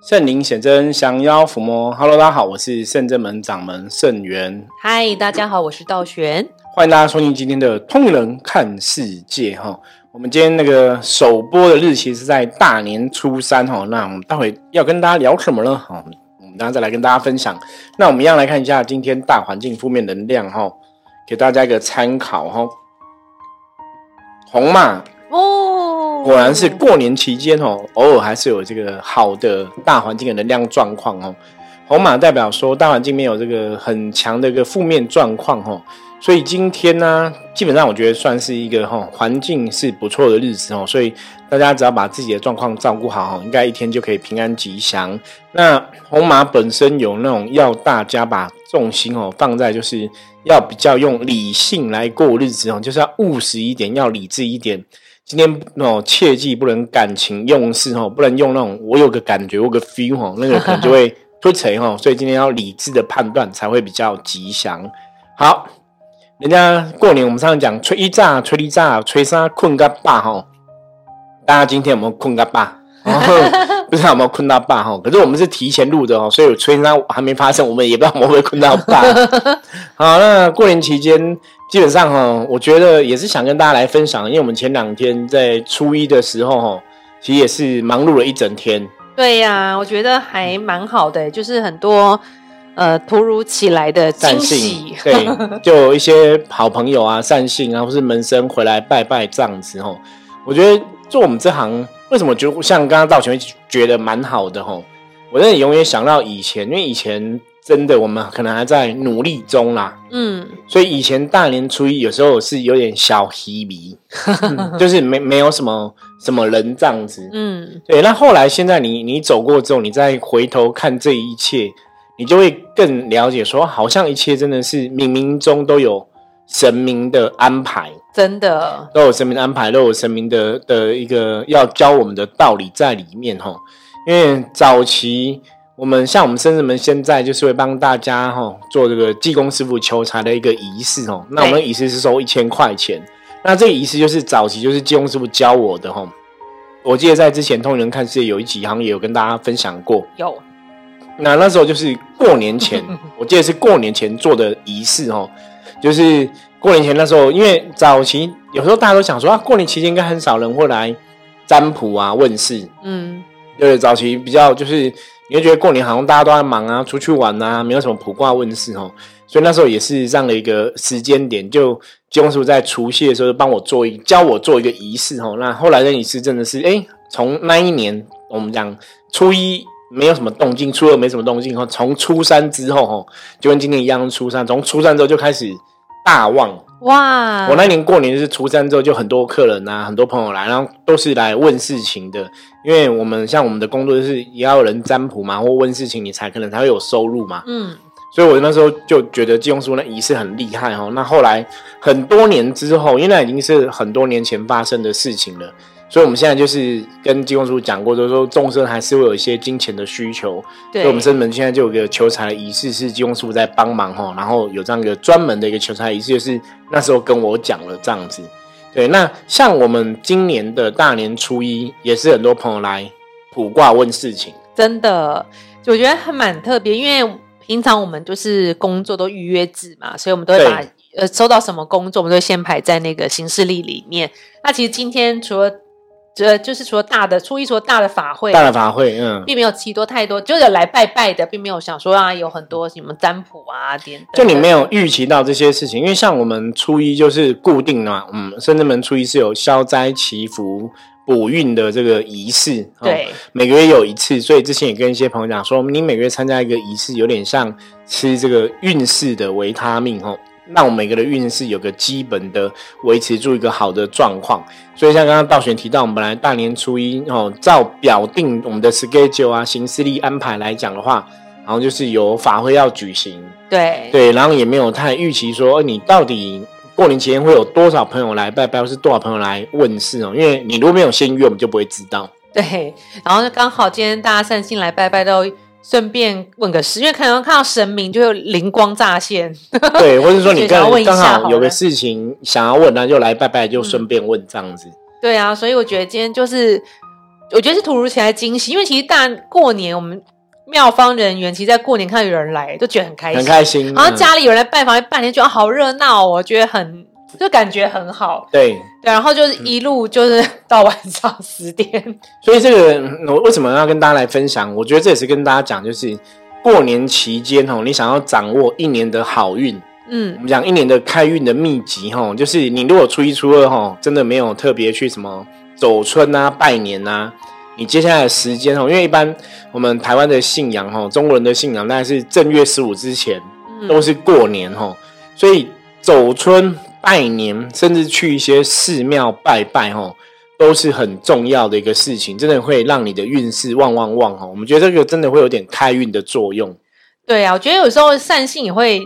圣灵显真，降妖伏魔。Hello，大家好，我是圣正门掌门圣元。嗨，大家好，我是道玄。欢迎大家收听今天的《通人看世界》哈。我们今天那个首播的日期是在大年初三哈。那我们待会要跟大家聊什么呢？哈，我们等下再来跟大家分享。那我们一样来看一下今天大环境负面能量哈，给大家一个参考哈。红嘛哦，果然是过年期间哦，偶尔还是有这个好的大环境的能量状况哦。红马代表说大环境没有这个很强的一个负面状况哦，所以今天呢，基本上我觉得算是一个哈环境是不错的日子哦，所以大家只要把自己的状况照顾好，应该一天就可以平安吉祥。那红马本身有那种要大家把重心哦放在就是。要比较用理性来过日子哦，就是要务实一点，要理智一点。今天哦，切记不能感情用事哦，不能用那种我有个感觉，我个 feel 哦，那个可能就会 推锤哦。所以今天要理智的判断才会比较吉祥。好，人家过年我们上次讲吹一炸，吹一炸，吹沙困个爸哈。大家今天有没有困个爸？不知道有没有困到爸哈？可是我们是提前录的哦，所以吹沙还没发生，我们也不知道会不会困到爸。好，那过年期间基本上哈，我觉得也是想跟大家来分享，因为我们前两天在初一的时候哈，其实也是忙碌了一整天。对呀，我觉得还蛮好的，就是很多呃突如其来的惊喜，对，就有一些好朋友啊、善信啊，或是门生回来拜拜这样子哈。我觉得做我们这行。为什么就像刚刚道玄觉得蛮好的吼？我真的永远想到以前，因为以前真的我们可能还在努力中啦，嗯，所以以前大年初一有时候是有点小稀迷，就是没没有什么什么人这样子，嗯，对。那后来现在你你走过之后，你再回头看这一切，你就会更了解说，好像一切真的是冥冥中都有。神明的安排，真的都有神明的安排，都有神明的的一个要教我们的道理在里面哈。因为早期我们像我们生日们现在就是会帮大家哈做这个济公师傅求财的一个仪式哦。那我们仪式是收一千块钱，那这个仪式就是早期就是济公师傅教我的哈。我记得在之前通人看世界有一集好像也有跟大家分享过，有。那那时候就是过年前，我记得是过年前做的仪式哦。就是过年前那时候，因为早期有时候大家都想说啊，过年期间应该很少人会来占卜啊、问事。嗯，对，早期比较就是你会觉得过年好像大家都在忙啊，出去玩啊，没有什么卜卦问事哦。所以那时候也是这样的一个时间点，就金师傅在除夕的时候就帮我做一教我做一个仪式哦。那后来的仪式真的是，哎，从那一年我们讲初一没有什么动静，初二没什么动静，后从初三之后哈，就跟今天一样，初三从初三之后就开始。大旺哇！我那年过年是初三之后，就很多客人啊，很多朋友来，然后都是来问事情的。因为我们像我们的工作就是也要有人占卜嘛，或问事情，你才可能才会有收入嘛。嗯，所以我那时候就觉得金庸叔那仪式很厉害哦。那后来很多年之后，因为那已经是很多年前发生的事情了。所以，我们现在就是跟金公叔讲过，就是说众生还是会有一些金钱的需求。所以，我们生门现在就有个求财的仪式，是金公叔在帮忙哈。然后有这样一个专门的一个求财仪式，就是那时候跟我讲了这样子。对，那像我们今年的大年初一，也是很多朋友来卜卦问事情。真的，我觉得还蛮特别，因为平常我们就是工作都预约制嘛，所以我们都会把呃收到什么工作，我们都会先排在那个行事历里面。那其实今天除了这就是除了大的初一，除了大的法会，大的法会，嗯，并没有提多太多，就是来拜拜的，并没有想说啊，有很多什么占卜啊点。就你没有预期到这些事情，因为像我们初一就是固定的嘛，嗯，深圳门初一是有消灾祈福、补运的这个仪式，对，每个月有一次，所以之前也跟一些朋友讲说，你每个月参加一个仪式，有点像吃这个运势的维他命，哦。让我们每个的运势有个基本的维持住一个好的状况，所以像刚刚道玄提到，我们本来大年初一哦，照表定我们的 schedule 啊，行事历安排来讲的话，然后就是有法会要举行，对对，然后也没有太预期说你到底过年期间会有多少朋友来拜拜，或是多少朋友来问事哦，因为你如果没有先约，我们就不会知道。对，然后就刚好今天大家善心来拜拜都。顺便问个事，因为可能看到神明就灵光乍现，对，或者说你 刚刚好有个事情想要问，那就来拜拜，就顺便问这样子。对啊，所以我觉得今天就是我觉得是突如其来惊喜，因为其实大过年我们庙方人员，其实在过年看到有人来，就觉得很开心，很开心。然后家里有人来拜访，半天觉得好热闹，我觉得很就感觉很好。对对，然后就是一路就是到晚上十点。所以这个我为什么要跟大家来分享？我觉得这也是跟大家讲，就是过年期间哦，你想要掌握一年的好运。嗯，我们讲一年的开运的秘籍哈，就是你如果初一初二哈，真的没有特别去什么走春啊、拜年啊，你接下来的时间哦，因为一般我们台湾的信仰哈，中国人的信仰大概是正月十五之前都是过年哈，所以走春拜年，甚至去一些寺庙拜拜哈，都是很重要的一个事情，真的会让你的运势旺旺旺哈。我们觉得这个真的会有点开运的作用。对啊，我觉得有时候善信也会。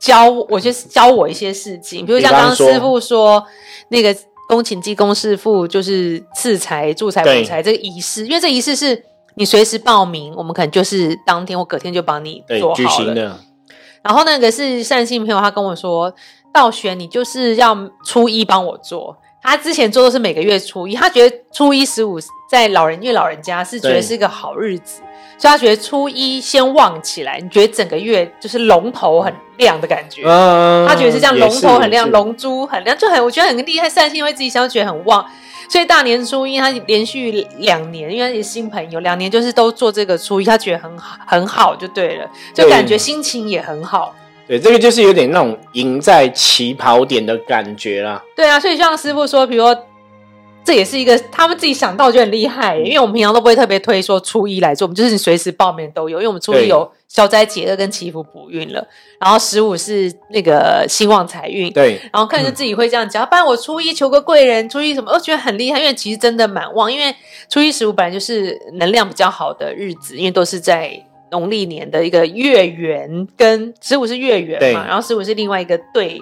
教我就是教我一些事情，比如像刚刚师傅说那个恭请济公师傅就是赐财助财补财这个仪式，因为这仪式是你随时报名，我们可能就是当天或隔天就帮你做好了。然后那个是善信朋友，他跟我说，道玄你就是要初一帮我做，他之前做的是每个月初一，他觉得初一十五在老人因为老人家是觉得是一个好日子。所以他觉得初一先旺起来，你觉得整个月就是龙头很亮的感觉。嗯，他觉得是这样，龙头很亮，龙珠很亮，就很我觉得很厉害。善心为自己想觉得很旺，所以大年初一他连续两年，因为是新朋友，两年就是都做这个初一，他觉得很好，很好就对了，就感觉心情也很好。对，这个就是有点那种赢在起跑点的感觉啦。对啊，所以像师傅说，比如说。这也是一个他们自己想到就很厉害，因为我们平常都不会特别推说初一来做，我们就是你随时报名都有，因为我们初一有消灾解厄跟祈福补运了，然后十五是那个兴旺财运，对，然后看着自己会这样讲，不然我初一求个贵人，初一什么，我觉得很厉害，因为其实真的蛮旺，因为初一十五本来就是能量比较好的日子，因为都是在农历年的一个月圆，跟十五是月圆嘛，然后十五是另外一个对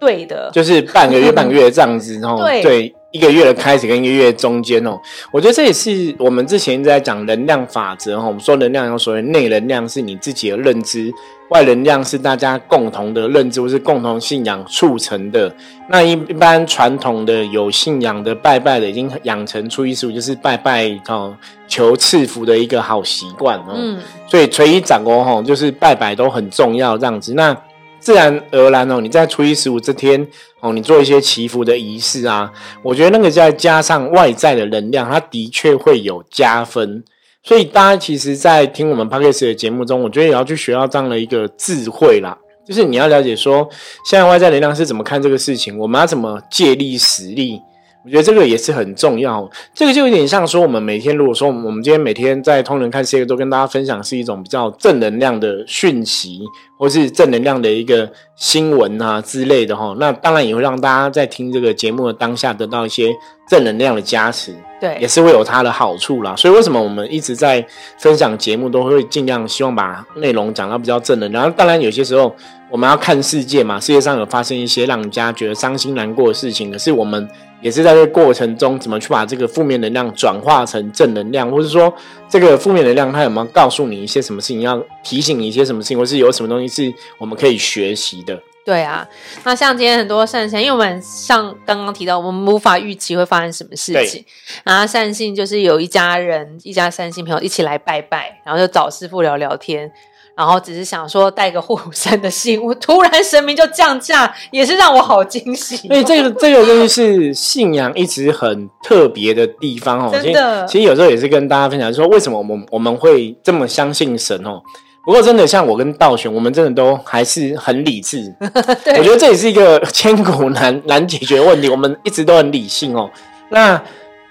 对的，就是半个月 半个月这样子，然后对。一个月的开始跟一个月中间哦，我觉得这也是我们之前一直在讲能量法则哈。我们说能量有所谓内能量是你自己的认知，外能量是大家共同的认知或是共同信仰促成的。那一一般传统的有信仰的拜拜的，已经养成初一十五就是拜拜哦求赐福的一个好习惯哦。嗯，所以垂衣掌哦哈，就是拜拜都很重要这样子。那自然而然哦，你在初一十五这天哦，你做一些祈福的仪式啊，我觉得那个再加上外在的能量，它的确会有加分。所以大家其实，在听我们 p o d c a 的节目中，我觉得也要去学到这样的一个智慧啦，就是你要了解说，现在外在能量是怎么看这个事情，我们要怎么借力使力。我觉得这个也是很重要，这个就有点像说，我们每天如果说我们今天每天在通人看世界都跟大家分享是一种比较正能量的讯息，或是正能量的一个新闻啊之类的哈，那当然也会让大家在听这个节目的当下得到一些正能量的加持，对，也是会有它的好处啦。所以为什么我们一直在分享节目都会尽量希望把内容讲到比较正能量？当然有些时候我们要看世界嘛，世界上有发生一些让人家觉得伤心难过的事情，可是我们。也是在这个过程中，怎么去把这个负面能量转化成正能量，或者说这个负面能量它有没有告诉你一些什么事情，要提醒你一些什么事情，或是有什么东西是我们可以学习的？对啊，那像今天很多善心，因为我们像刚刚提到，我们无法预期会发生什么事情。然后善信就是有一家人，一家善信朋友一起来拜拜，然后就找师傅聊聊天。然后只是想说带个护身的信物，突然神明就降价，也是让我好惊喜。所以这个这个东西是信仰一直很特别的地方哦。真的，其实有时候也是跟大家分享，说为什么我们我们会这么相信神哦。不过真的像我跟道玄，我们真的都还是很理智。我觉得这也是一个千古难难解决的问题。我们一直都很理性哦。那。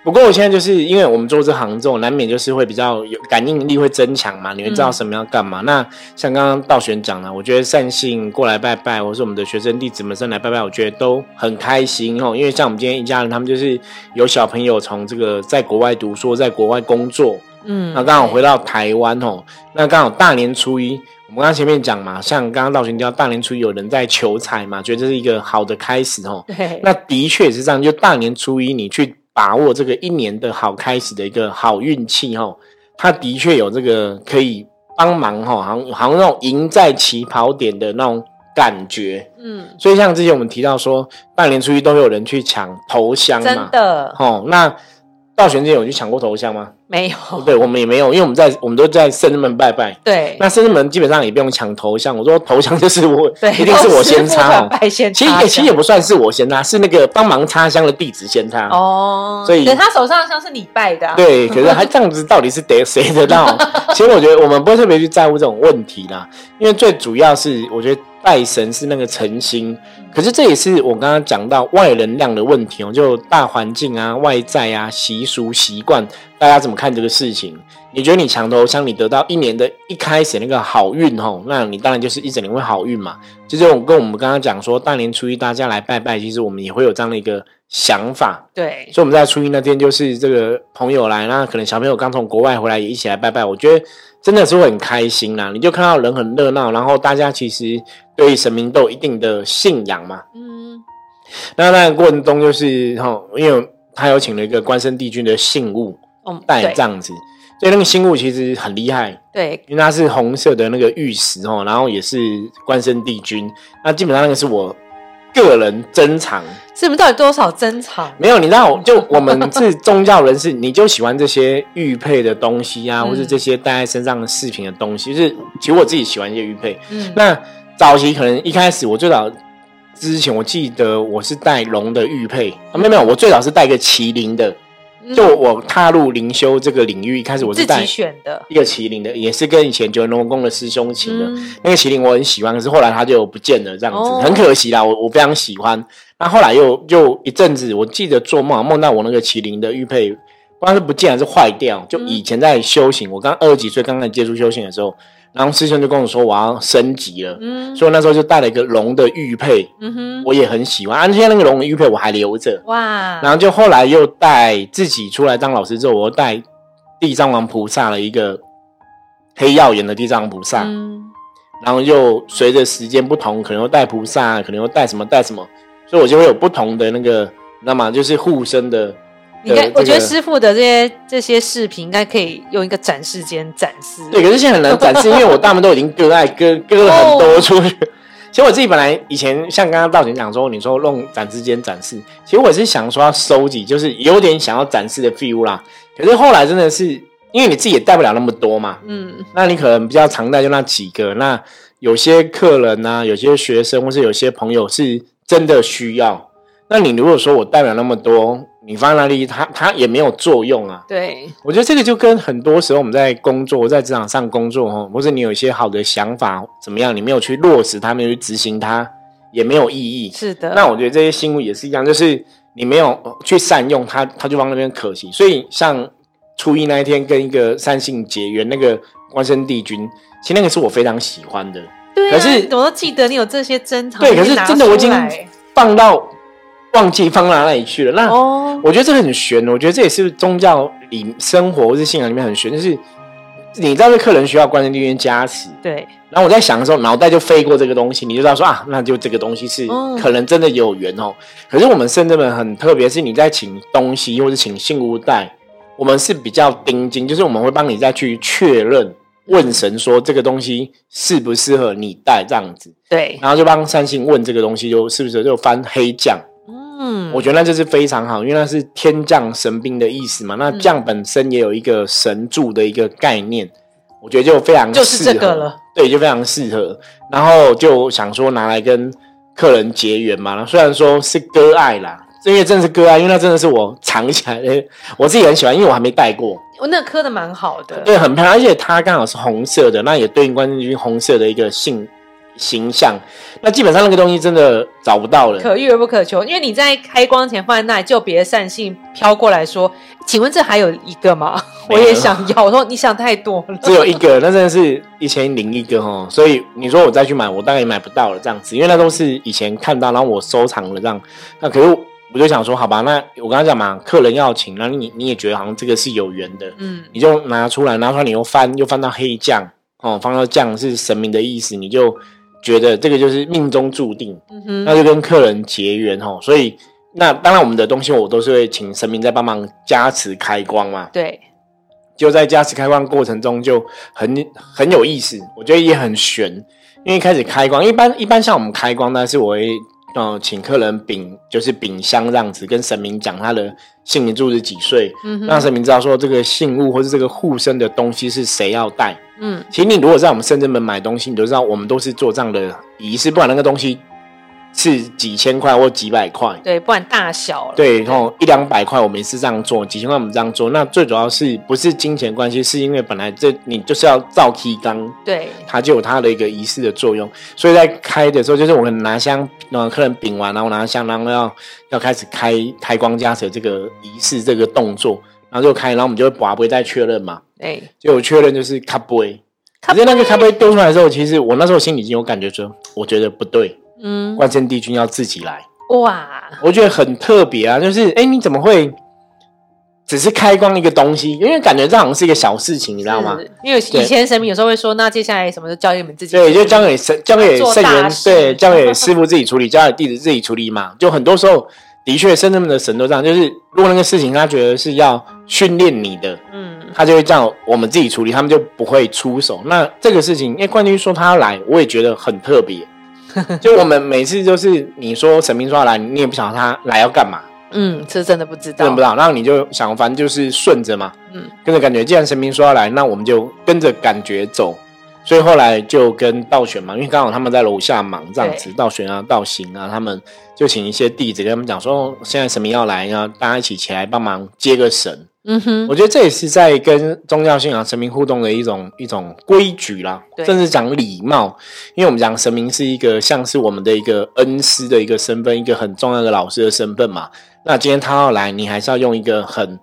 不过我现在就是因为我们做这行之后，难免就是会比较有感应力会增强嘛，你会知道什么要干嘛。那像刚刚道玄讲了，我觉得善信过来拜拜，或是我们的学生弟子们上来拜拜，我觉得都很开心哦。因为像我们今天一家人，他们就是有小朋友从这个在国外读书，在国外工作，嗯，那刚好回到台湾哦。那刚好大年初一，我们刚刚前面讲嘛，像刚刚道玄讲大年初一有人在求财嘛，觉得这是一个好的开始哦。对，那的确是这样，就大年初一你去。把握这个一年的好开始的一个好运气哈，他的确有这个可以帮忙哈，好像好像那种赢在起跑点的那种感觉，嗯，所以像之前我们提到说，半年初一都有人去抢头香嘛，真的，哦，那道玄之前有去抢过头香吗？没有，对，我们也没有，因为我们在我们都在圣人门拜拜。对，那圣人门基本上也不用抢头香。我说头香就是我，对，一定是我先插哦。其实也其实也不算是我先插，是那个帮忙插香的弟子先插。哦，所以他手上的香是你拜的。对，可是他这样子到底是得谁得到？其实我觉得我们不会特别去在乎这种问题啦，因为最主要是我觉得拜神是那个诚心。可是这也是我刚刚讲到外能量的问题哦，就大环境啊、外在啊、习俗习惯，大家怎么看这个事情？你觉得你墙头香，你得到一年的一开始那个好运吼，那你当然就是一整年会好运嘛。就是我跟我们刚刚讲说，大年初一大家来拜拜，其实我们也会有这样的一个想法。对，所以我们在初一那天就是这个朋友来，那可能小朋友刚从国外回来也一起来拜拜，我觉得真的是会很开心啦。你就看到人很热闹，然后大家其实对神明都有一定的信仰嘛。嗯。那那个过程中，就是哈，因为他有请了一个关圣帝君的信物带这样子，所以那个信物其实很厉害。对，因为它是红色的那个玉石哦，然后也是关圣帝君。那基本上那个是我个人珍藏。是你们到底多少珍藏？没有，你知道，就我们是宗教人士，你就喜欢这些玉佩的东西啊，或是这些戴在身上的饰品的东西。就是其实我自己喜欢一些玉佩。嗯，那早期可能一开始我最早。之前我记得我是带龙的玉佩啊，没有没有，我最早是带个麒麟的。就我踏入灵修这个领域，一开始我是带选的一个麒麟的，也是跟以前九人龙宫的师兄请的。那个麒麟我很喜欢，可是后来他就不见了，这样子很可惜啦。我我非常喜欢，那后来又又一阵子，我记得做梦梦到我那个麒麟的玉佩，不知道是不见还是坏掉。就以前在修行，我刚二十几岁刚刚接触修行的时候。然后师兄就跟我说我要升级了，嗯所以那时候就带了一个龙的玉佩，嗯哼我也很喜欢。而且那个龙的玉佩我还留着。哇！然后就后来又带自己出来当老师之后，我又带地藏王菩萨了一个黑曜岩的地藏王菩萨。然后又随着时间不同，可能又带菩萨，可能又带什么带什么，所以我就会有不同的那个，那么就是护身的。你看，我觉得师傅的这些这些视频应该可以用一个展示间展示。对，可是现在很难展示，因为我大部分都已经割爱割 割了很多出去。其实我自己本来以前像刚刚道贤讲说，你说弄展示间展示，其实我是想说要收集，就是有点想要展示的 feel 啦。可是后来真的是，因为你自己也带不了那么多嘛，嗯，那你可能比较常带就那几个。那有些客人啊，有些学生或是有些朋友是真的需要。那你如果说我带不了那么多。你放在那里，它它也没有作用啊。对，我觉得这个就跟很多时候我们在工作，在职场上工作哈，或者你有一些好的想法怎么样，你没有去落实它，没有去执行它，也没有意义。是的。那我觉得这些新闻也是一样，就是你没有去善用它，它就往那边可惜。所以像初一那一天跟一个三姓结缘，那个关圣帝君，其实那个是我非常喜欢的。对，可是我都记得你有这些珍藏。对，可是真的我已经放到。忘记放到哪里去了？那我觉得这个很玄。我觉得这也是宗教里生活或是信仰里面很玄，就是你知道这客人需要关圣帝君加持。对。然后我在想的时候，脑袋就飞过这个东西，你就知道说啊，那就这个东西是可能真的有缘哦。可是我们圣人们很特别，是你在请东西或者请信物带，我们是比较盯紧，就是我们会帮你再去确认，问神说这个东西适不适合你带这样子。对。然后就帮三星问这个东西，就是不是就翻黑将。嗯，我觉得那就是非常好，因为那是天降神兵的意思嘛。那将本身也有一个神助的一个概念，我觉得就非常就是这个了，对，就非常适合。然后就想说拿来跟客人结缘嘛。虽然说是割爱啦，因为真的是割爱，因为那真的是我藏起来的，我自己很喜欢，因为我还没戴过。我那磕的蛮好的，对，很漂亮，而且它刚好是红色的，那也对应关圣君红色的一个性。形象，那基本上那个东西真的找不到了，可遇而不可求。因为你在开光前放在那里，就别的善信飘过来说：“请问这还有一个吗？”我也想要。我说：“你想太多了，只有一个，那真的是一千零一个哦。所以你说我再去买，我大概也买不到了这样子，因为那都是以前看到，然后我收藏了这样。那可是我就想说，好吧，那我刚才讲嘛，客人要请，那你你也觉得好像这个是有缘的，嗯，你就拿出来，拿出来你又翻，又翻到黑酱哦，翻到酱是神明的意思，你就。觉得这个就是命中注定，那就跟客人结缘哦。所以那当然我们的东西我都是会请神明在帮忙加持开光嘛。对，就在加持开光过程中就很很有意思，我觉得也很悬。因为开始开光，一般一般像我们开光呢，是我会呃请客人禀，就是禀香这样子，跟神明讲他的姓名、住址几岁，嗯让神明知道说这个信物或是这个护身的东西是谁要带。嗯，其实你如果在我们深圳门买东西，你都知道我们都是做这样的仪式，不管那个东西。是几千块或几百块，对，不管大小了。对，然后一两百块，我们是这样做；几千块，我们这样做。那最主要是不是金钱关系？是因为本来这你就是要造梯缸，对，它就有它的一个仪式的作用。所以在开的时候，就是我们拿香，让客人禀完，然后拿香，然后要要开始开开光加持这个仪式这个动作，然后就开，然后我们就会把杯再确认嘛。对，就确认就是卡杯。可是那个咖啡丢出来的时候，其实我那时候心里已经有感觉说，我觉得不对。嗯，万圣帝君要自己来哇！我觉得很特别啊，就是哎，你怎么会只是开光一个东西？因为感觉这好像是一个小事情，你知道吗？因为以前神明有时候会说，那接下来什么就交给你们自己，对，就交给神，交给圣人，对，交给师傅自己处理，交给弟子自己处理嘛。就很多时候，的确，圣人们的神都这样，就是如果那个事情他觉得是要训练你的，嗯，他就会这样，我们自己处理，他们就不会出手。那这个事情，因为冠军说他要来，我也觉得很特别。就我们每次就是你说神明说要来，你也不晓得他来要干嘛。嗯，这真的不知道，真的不知道。然后你就想，反正就是顺着嘛，嗯，跟着感觉。既然神明说要来，那我们就跟着感觉走。所以后来就跟道玄嘛，因为刚好他们在楼下忙这样子，道玄啊、道行啊，他们就请一些弟子跟他们讲说，现在神明要来，然后大家一起起来帮忙接个神。嗯哼，我觉得这也是在跟宗教信仰神明互动的一种一种规矩啦，甚至讲礼貌。因为我们讲神明是一个像是我们的一个恩师的一个身份，一个很重要的老师的身份嘛。那今天他要来，你还是要用一个很。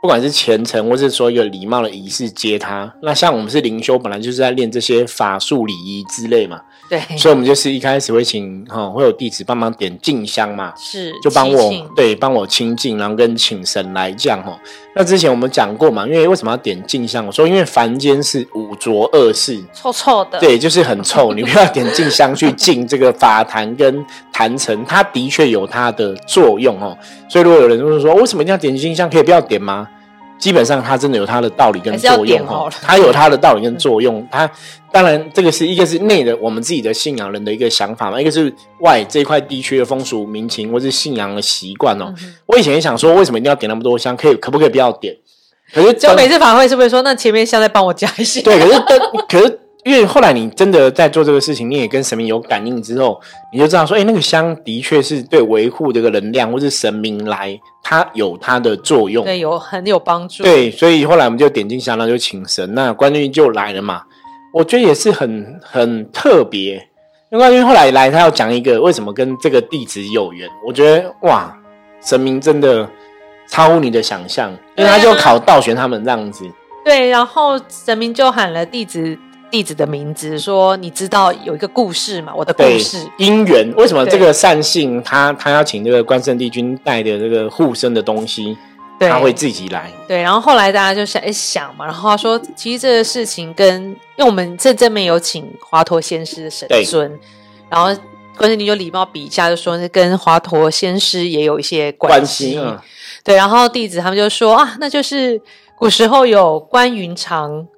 不管是虔诚，或是说一个礼貌的仪式接他，那像我们是灵修，本来就是在练这些法术礼仪之类嘛。对，所以我们就是一开始会请哈，会有弟子帮忙点静香嘛，是，就帮我对帮我清净，然后跟请神来降哈。那之前我们讲过嘛，因为为什么要点静香？我说因为凡间是五浊恶世，臭臭的，对，就是很臭，你不要点静香去净这个法坛跟坛城，它的确有它的作用哦。所以如果有人就是说，为什么一定要点静香？可以不要点吗？基本上它真的有它的道理跟作用哈，它有它的道理跟作用。它当然这个是一个是内的我们自己的信仰人的一个想法嘛，一个是外这块地区的风俗民情或是信仰的习惯哦。我以前也想说，为什么一定要点那么多香？可以可不可以不要点？可是就每次法会是不是说，那前面香再帮我加一些？对，可是 可是。因为后来你真的在做这个事情，你也跟神明有感应之后，你就知道说，哎，那个香的确是对维护这个能量，或是神明来，它有它的作用，对，有很有帮助。对，所以后来我们就点进香，然后就请神，那关军就来了嘛。我觉得也是很很特别，因为关军后来来，他要讲一个为什么跟这个弟子有缘。我觉得哇，神明真的超乎你的想象，因为他就考道玄他们这样子。对，然后神明就喊了弟子。弟子的名字说：“你知道有一个故事吗？我的故事姻缘为什么这个善信他他要请这个关圣帝君带的这个护身的东西，他会自己来？对，然后后来大家就想一想嘛，然后他说，其实这个事情跟因为我们这这边有请华佗仙师的神尊，然后关圣帝就礼貌比一下，就说跟华佗仙师也有一些关系。对，然后弟子他们就说啊，那就是古时候有关云长。”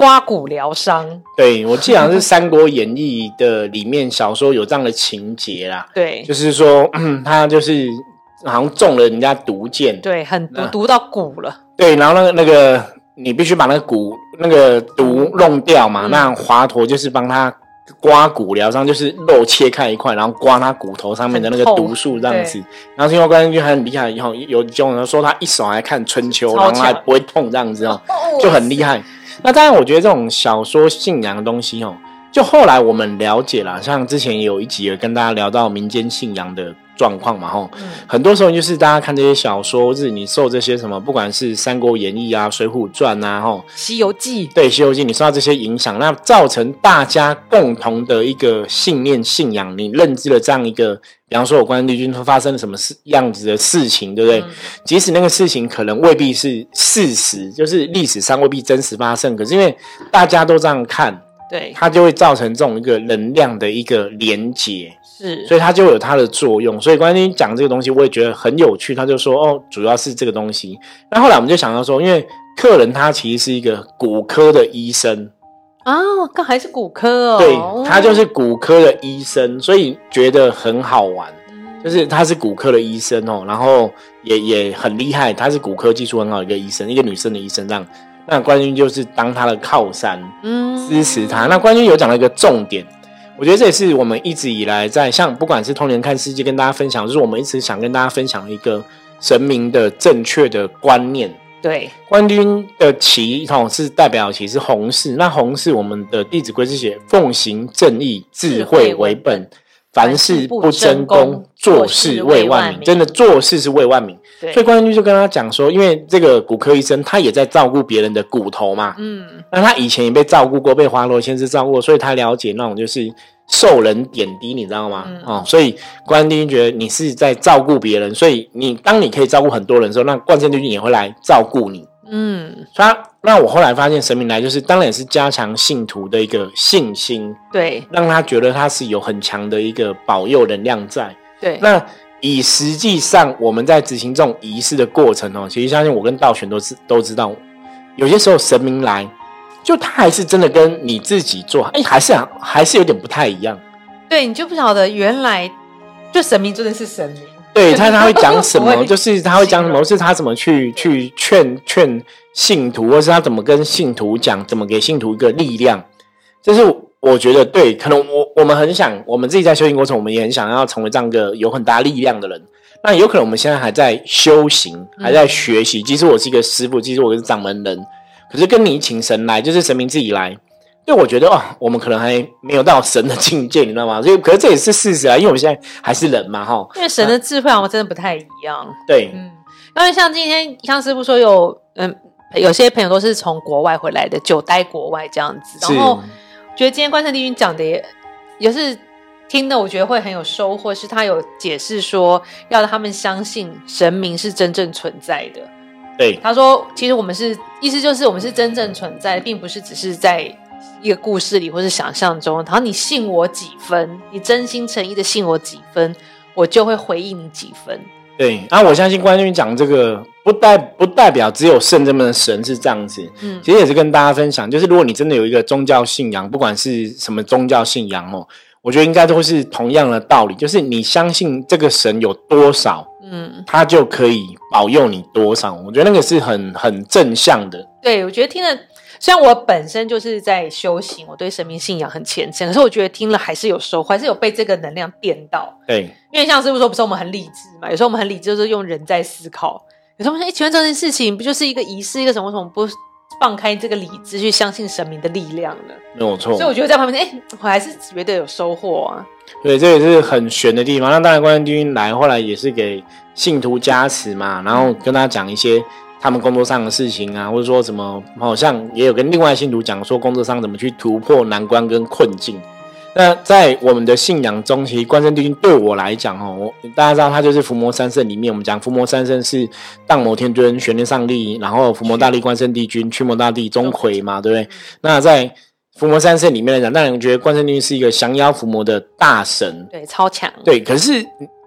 刮骨疗伤，对我记得好像是《三国演义》的里面小说有这样的情节啦。对，就是说 他就是好像中了人家毒箭，对，很毒毒到骨了。对，然后那个那个你必须把那个骨那个毒弄掉嘛。那华佗就是帮他刮骨疗伤，就是肉切开一块，然后刮他骨头上面的那个毒素这样子。然后听说关将军很厉害，以后有有人说他一手还看春秋，然后还不会痛这样子哦，就很厉害。那当然，我觉得这种小说信仰的东西哦，就后来我们了解了，像之前有一集有跟大家聊到民间信仰的状况嘛，吼，很多时候就是大家看这些小说，或是你受这些什么，不管是《三国演义》啊、《水浒传》啊，吼，《西游记》对，《西游记》你受到这些影响，那造成大家共同的一个信念、信仰，你认知了这样一个。比方说，我关帝君说发生了什么事样子的事情，对不对？即使那个事情可能未必是事实，就是历史上未必真实发生，可是因为大家都这样看，对，它就会造成这种一个能量的一个连接，是，所以它就有它的作用。所以关帝君讲这个东西，我也觉得很有趣。他就说，哦，主要是这个东西。那后来我们就想到说，因为客人他其实是一个骨科的医生。啊，刚还是骨科哦，对他就是骨科的医生，所以觉得很好玩。就是他是骨科的医生哦，然后也也很厉害，他是骨科技术很好的一个医生，一个女生的医生这样。那冠军就是当他的靠山，嗯，支持他。那冠军有讲到一个重点，我觉得这也是我们一直以来在像不管是通年看世界跟大家分享，就是我们一直想跟大家分享一个神明的正确的观念。对，冠军的旗统是代表旗是红事，那红是我们的《弟子规》是写奉行正义，智慧为本。凡事不争功，做事为万民。真的做事是为万民。所以关军就跟他讲说，因为这个骨科医生他也在照顾别人的骨头嘛。嗯。那他以前也被照顾过，被华罗先生照顾，所以他了解那种就是受人点滴，你知道吗？哦，所以关军觉得你是在照顾别人，所以你当你可以照顾很多人的时候，那冠圣帝君也会来照顾你。嗯，他那我后来发现神明来就是当然也是加强信徒的一个信心，对，让他觉得他是有很强的一个保佑能量在。对，那以实际上我们在执行这种仪式的过程哦，其实相信我跟道玄都是都知道，有些时候神明来，就他还是真的跟你自己做，哎，还是还是有点不太一样。对你就不晓得原来就神明真的是神明。对他他会讲什么？就是他会讲什么？是他怎么去去劝劝信徒，或是他怎么跟信徒讲，怎么给信徒一个力量？就是我觉得对，可能我我们很想，我们自己在修行过程，我们也很想要成为这样一个有很大力量的人。那有可能我们现在还在修行，还在学习。即使我是一个师傅，即使我是掌门人，可是跟你请神来，就是神明自己来。因为我觉得哦，我们可能还没有到神的境界，你知道吗？所以，可是这也是事实啊，因为我们现在还是人嘛，哈。因为神的智慧好像真的不太一样。对，嗯，因为像今天像师傅说有，嗯，有些朋友都是从国外回来的，久待国外这样子，然后觉得今天关圣帝君讲的也也是听的，我觉得会很有收获。是他有解释说，要他们相信神明是真正存在的。对，他说，其实我们是意思就是我们是真正存在，并不是只是在。一个故事里，或是想象中，然后你信我几分，你真心诚意的信我几分，我就会回应你几分。对，然后我相信关于讲这个，不代不代表只有圣这么的神是这样子。嗯，其实也是跟大家分享，就是如果你真的有一个宗教信仰，不管是什么宗教信仰哦，我觉得应该都是同样的道理，就是你相信这个神有多少，嗯，他就可以保佑你多少。我觉得那个是很很正向的。对，我觉得听了。虽然我本身就是在修行，我对神明信仰很虔诚，可是我觉得听了还是有收获，还是有被这个能量电到。对，因为像师傅说，不是我们很理智嘛？有时候我们很理智，就是用人在思考。有时候说，哎，请问这件事情不就是一个仪式，一个什么什么，不放开这个理智去相信神明的力量呢？没有错。所以我觉得在旁边，哎，我还是觉得有收获啊。对，这也是很玄的地方。那当然，关帝君来后来也是给信徒加持嘛，然后跟他讲一些。他们工作上的事情啊，或者说什么，好像也有跟另外信徒讲说，工作上怎么去突破难关跟困境。那在我们的信仰中，其实关圣帝君对我来讲，哦，我大家知道他就是伏魔三圣里面，我们讲伏魔三圣是荡魔天尊、玄天上帝，然后伏魔大帝关圣帝君、驱魔大帝钟馗嘛，对不对？那在伏魔三圣里面来讲，当然觉得关圣帝君是一个降妖伏魔的大神，对，超强，对，可是。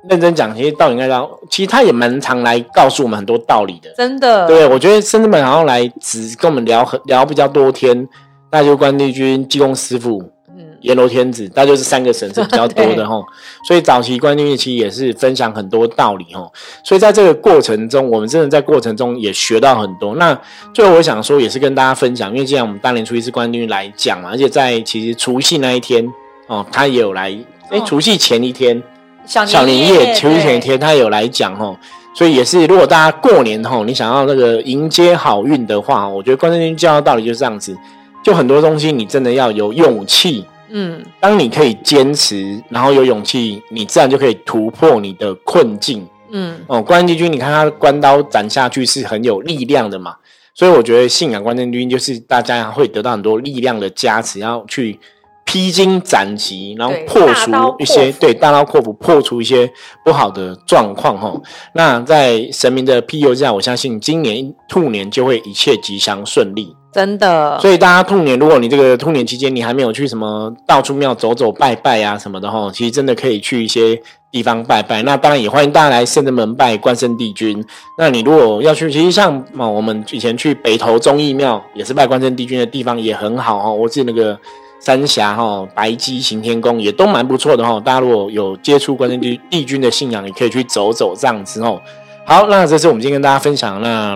认真讲，其实道理应该讲，其实他也蛮常来告诉我们很多道理的。真的，对，我觉得甚至们好像来只跟我们聊很聊比较多天，那就关帝君、济公师傅、嗯，阎罗天子，那就是三个神是比较多的 哈。所以早期关帝君其实也是分享很多道理哈。所以在这个过程中，我们真的在过程中也学到很多。那最后我想说，也是跟大家分享，因为既然我们大年初一是关帝君来讲嘛，而且在其实除夕那一天哦，他也有来，哎，除夕前一天。小年夜，求前一天他有来讲吼，所以也是如果大家过年吼，你想要那个迎接好运的话，我觉得关圣帝教的道理就是这样子，就很多东西你真的要有勇气，嗯，当你可以坚持，然后有勇气，你自然就可以突破你的困境，嗯，哦，关圣帝君，你看他关刀斩下去是很有力量的嘛，所以我觉得信仰关圣帝君就是大家会得到很多力量的加持，要去。披荆斩棘，然后破除一些对大刀阔斧破除一些不好的状况哈。那在神明的庇佑下，我相信今年兔年就会一切吉祥顺利。真的。所以大家兔年，如果你这个兔年期间你还没有去什么到处庙走走拜拜啊什么的哈，其实真的可以去一些地方拜拜。那当然也欢迎大家来圣真门拜关圣帝君。那你如果要去，其实像嘛，我们以前去北投忠义庙也是拜关圣帝君的地方也很好哈。我记得那个。三峡哈白鸡行天宫也都蛮不错的哈，大家如果有接触关圣帝帝君的信仰，也可以去走走这样子哦。好，那这是我们今天跟大家分享。那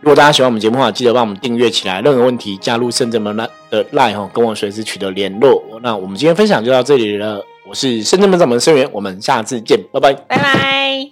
如果大家喜欢我们节目的话，记得帮我们订阅起来。任何问题加入圣正门的 line 哈，跟我随时取得联络。那我们今天分享就到这里了。我是圣正门掌门生源，我们下次见，拜拜，拜拜。